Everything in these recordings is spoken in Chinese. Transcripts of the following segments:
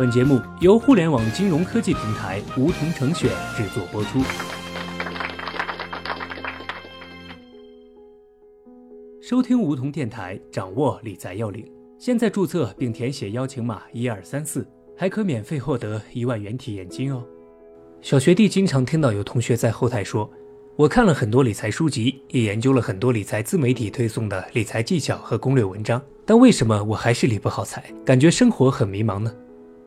本节目由互联网金融科技平台梧桐城选制作播出。收听梧桐电台，掌握理财要领。现在注册并填写邀请码一二三四，还可免费获得一万元体验金哦。小学弟经常听到有同学在后台说：“我看了很多理财书籍，也研究了很多理财自媒体推送的理财技巧和攻略文章。”但为什么我还是理不好财，感觉生活很迷茫呢？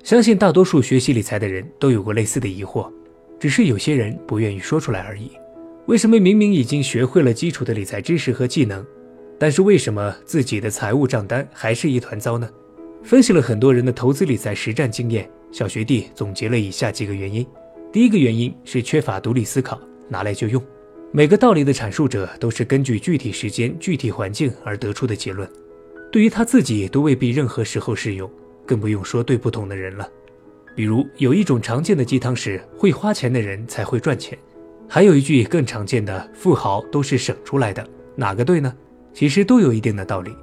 相信大多数学习理财的人都有过类似的疑惑，只是有些人不愿意说出来而已。为什么明明已经学会了基础的理财知识和技能，但是为什么自己的财务账单还是一团糟呢？分析了很多人的投资理财实战经验，小学弟总结了以下几个原因：第一个原因是缺乏独立思考，拿来就用。每个道理的阐述者都是根据具体时间、具体环境而得出的结论。对于他自己都未必任何时候适用，更不用说对不同的人了。比如有一种常见的鸡汤是会花钱的人才会赚钱，还有一句更常见的富豪都是省出来的，哪个对呢？其实都有一定的道理，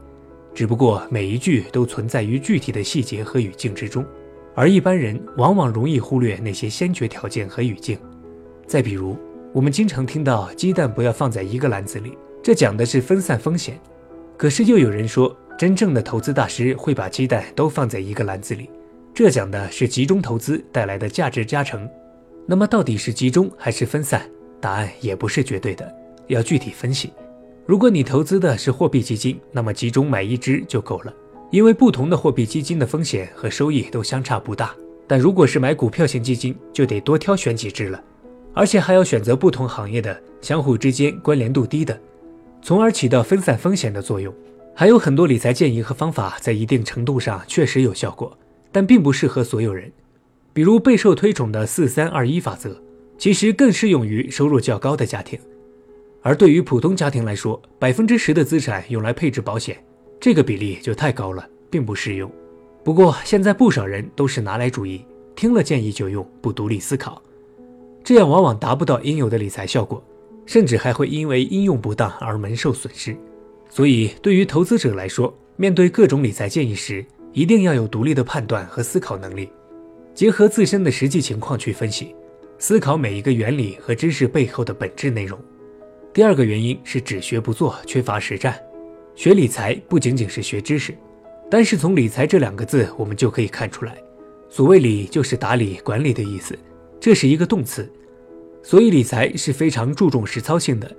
只不过每一句都存在于具体的细节和语境之中，而一般人往往容易忽略那些先决条件和语境。再比如，我们经常听到鸡蛋不要放在一个篮子里，这讲的是分散风险，可是又有人说。真正的投资大师会把鸡蛋都放在一个篮子里，这讲的是集中投资带来的价值加成。那么到底是集中还是分散？答案也不是绝对的，要具体分析。如果你投资的是货币基金，那么集中买一只就够了，因为不同的货币基金的风险和收益都相差不大。但如果是买股票型基金，就得多挑选几只了，而且还要选择不同行业的、相互之间关联度低的，从而起到分散风险的作用。还有很多理财建议和方法，在一定程度上确实有效果，但并不适合所有人。比如备受推崇的“四三二一”法则，其实更适用于收入较高的家庭。而对于普通家庭来说，百分之十的资产用来配置保险，这个比例就太高了，并不适用。不过现在不少人都是拿来主义，听了建议就用，不独立思考，这样往往达不到应有的理财效果，甚至还会因为应用不当而蒙受损失。所以，对于投资者来说，面对各种理财建议时，一定要有独立的判断和思考能力，结合自身的实际情况去分析，思考每一个原理和知识背后的本质内容。第二个原因是只学不做，缺乏实战。学理财不仅仅是学知识，单是从“理财”这两个字，我们就可以看出来，所谓“理”就是打理、管理的意思，这是一个动词，所以理财是非常注重实操性的，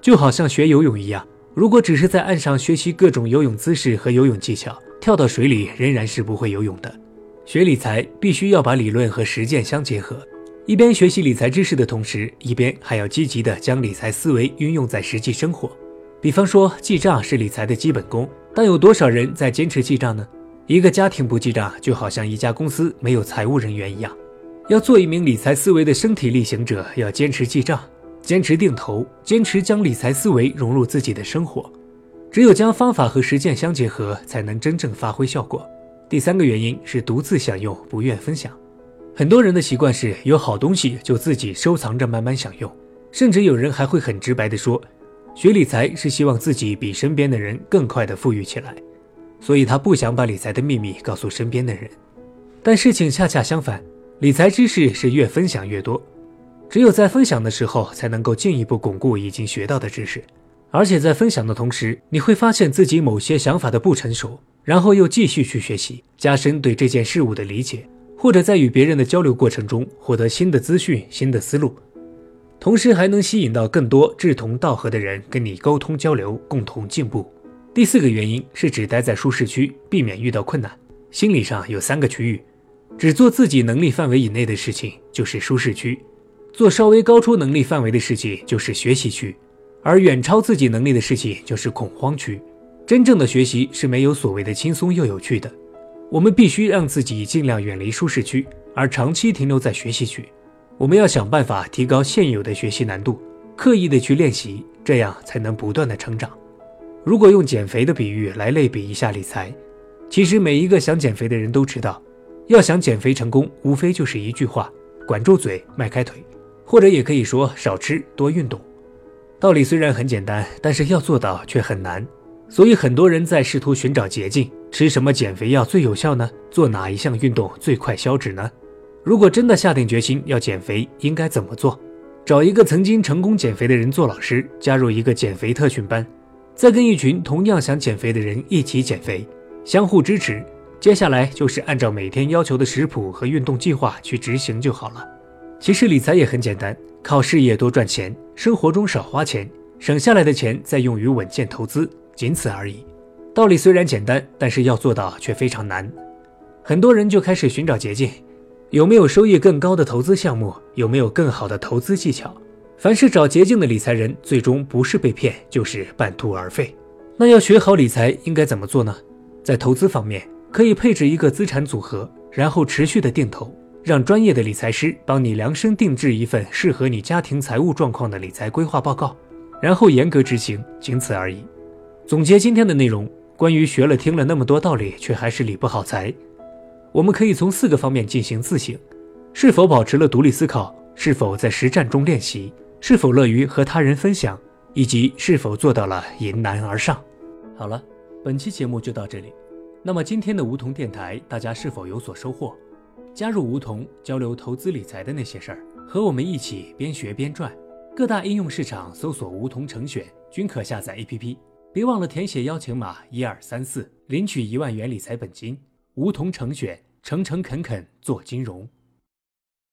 就好像学游泳一样。如果只是在岸上学习各种游泳姿势和游泳技巧，跳到水里仍然是不会游泳的。学理财必须要把理论和实践相结合，一边学习理财知识的同时，一边还要积极的将理财思维运用在实际生活。比方说，记账是理财的基本功，但有多少人在坚持记账呢？一个家庭不记账，就好像一家公司没有财务人员一样。要做一名理财思维的身体力行者，要坚持记账。坚持定投，坚持将理财思维融入自己的生活，只有将方法和实践相结合，才能真正发挥效果。第三个原因是独自享用，不愿分享。很多人的习惯是有好东西就自己收藏着慢慢享用，甚至有人还会很直白地说，学理财是希望自己比身边的人更快地富裕起来，所以他不想把理财的秘密告诉身边的人。但事情恰恰相反，理财知识是越分享越多。只有在分享的时候，才能够进一步巩固已经学到的知识，而且在分享的同时，你会发现自己某些想法的不成熟，然后又继续去学习，加深对这件事物的理解，或者在与别人的交流过程中获得新的资讯、新的思路，同时还能吸引到更多志同道合的人跟你沟通交流，共同进步。第四个原因是只待在舒适区，避免遇到困难。心理上有三个区域，只做自己能力范围以内的事情就是舒适区。做稍微高出能力范围的事情就是学习区，而远超自己能力的事情就是恐慌区。真正的学习是没有所谓的轻松又有趣的，我们必须让自己尽量远离舒适区，而长期停留在学习区。我们要想办法提高现有的学习难度，刻意的去练习，这样才能不断的成长。如果用减肥的比喻来类比一下理财，其实每一个想减肥的人都知道，要想减肥成功，无非就是一句话：管住嘴，迈开腿。或者也可以说少吃多运动，道理虽然很简单，但是要做到却很难。所以很多人在试图寻找捷径，吃什么减肥药最有效呢？做哪一项运动最快消脂呢？如果真的下定决心要减肥，应该怎么做？找一个曾经成功减肥的人做老师，加入一个减肥特训班，再跟一群同样想减肥的人一起减肥，相互支持。接下来就是按照每天要求的食谱和运动计划去执行就好了。其实理财也很简单，靠事业多赚钱，生活中少花钱，省下来的钱再用于稳健投资，仅此而已。道理虽然简单，但是要做到却非常难。很多人就开始寻找捷径。有没有收益更高的投资项目？有没有更好的投资技巧？凡是找捷径的理财人，最终不是被骗，就是半途而废。那要学好理财，应该怎么做呢？在投资方面，可以配置一个资产组合，然后持续的定投，让专业的理财师帮你量身定制一份适合你家庭财务状况的理财规划报告，然后严格执行，仅此而已。总结今天的内容，关于学了听了那么多道理，却还是理不好财。我们可以从四个方面进行自省：是否保持了独立思考，是否在实战中练习，是否乐于和他人分享，以及是否做到了迎难而上。好了，本期节目就到这里。那么今天的梧桐电台，大家是否有所收获？加入梧桐，交流投资理财的那些事儿，和我们一起边学边赚。各大应用市场搜索“梧桐成选”，均可下载 APP。别忘了填写邀请码一二三四，领取一万元理财本金。梧桐成选，诚诚恳恳做金融。